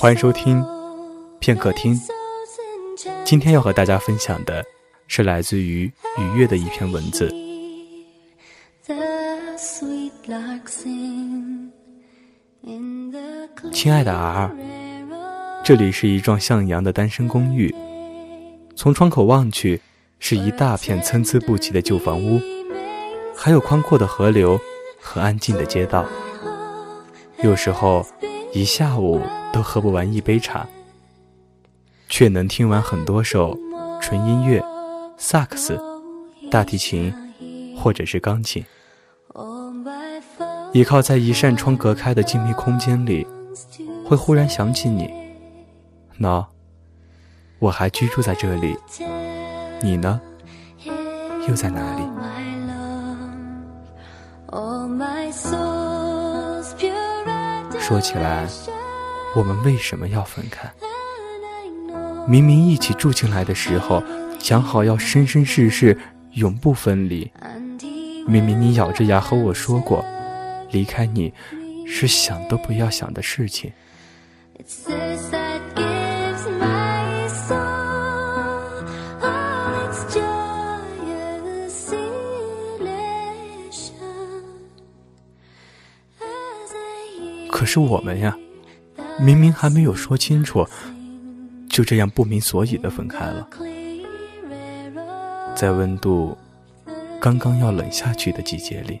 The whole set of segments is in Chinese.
欢迎收听片刻听。今天要和大家分享的是来自于愉悦的一篇文字。亲爱的 R，这里是一幢向阳的单身公寓，从窗口望去，是一大片参差不齐的旧房屋，还有宽阔的河流和安静的街道。有时候，一下午都喝不完一杯茶，却能听完很多首纯音乐、萨克斯、大提琴，或者是钢琴。倚靠在一扇窗隔开的静谧空间里，会忽然想起你。喏，我还居住在这里，你呢？又在哪里？说起来，我们为什么要分开？明明一起住进来的时候，讲好要生生世世永不分离。明明你咬着牙和我说过，离开你是想都不要想的事情。可是我们呀，明明还没有说清楚，就这样不明所以的分开了。在温度刚刚要冷下去的季节里。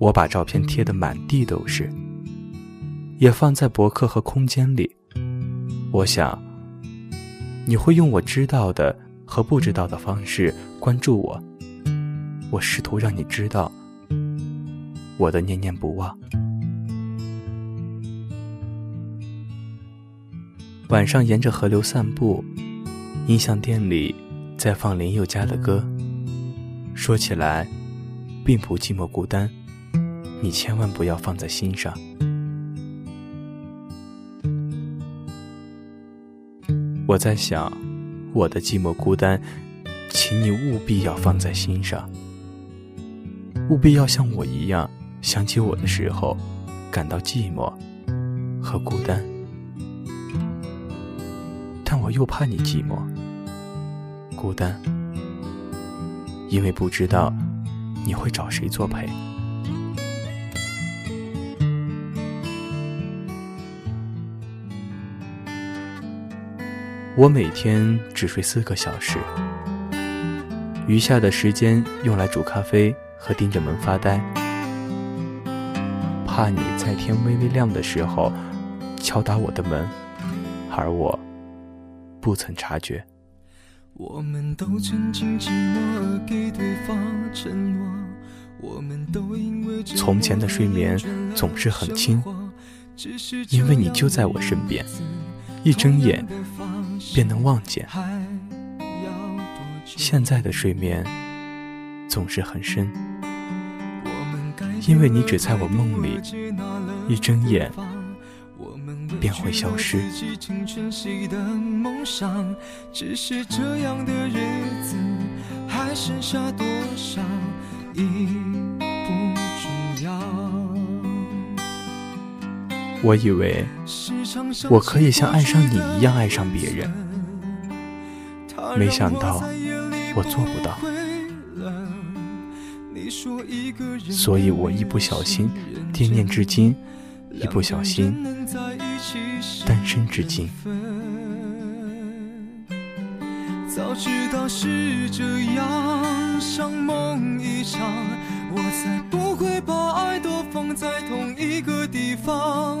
我把照片贴得满地都是，也放在博客和空间里。我想，你会用我知道的和不知道的方式关注我。我试图让你知道。我的念念不忘。晚上沿着河流散步，音像店里在放林宥嘉的歌。说起来，并不寂寞孤单，你千万不要放在心上。我在想，我的寂寞孤单，请你务必要放在心上，务必要像我一样。想起我的时候，感到寂寞和孤单，但我又怕你寂寞、孤单，因为不知道你会找谁作陪。我每天只睡四个小时，余下的时间用来煮咖啡和盯着门发呆。怕你在天微微亮的时候敲打我的门，而我不曾察觉。从前的睡眠总是很轻，因为你就在我身边，一睁眼便能望见。现在的睡眠总是很深。因为你只在我梦里，一睁眼便会消失。我以为我可以像爱上你一样爱上别人，没想到我做不到。所以我一不小心惦念至今，一不小心单身至今。早知道是这样，像梦一场，我才不会把爱都放在同一个地方。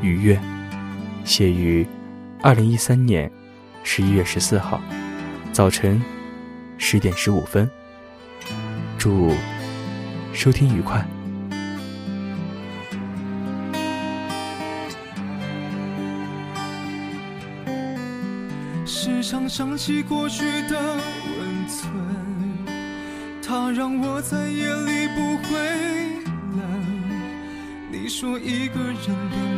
愉悦，写于二零一三年十一月十四号早晨十点十五分。祝收听愉快。时常想起过去的温存，它让我在夜里不会冷。你说一个人的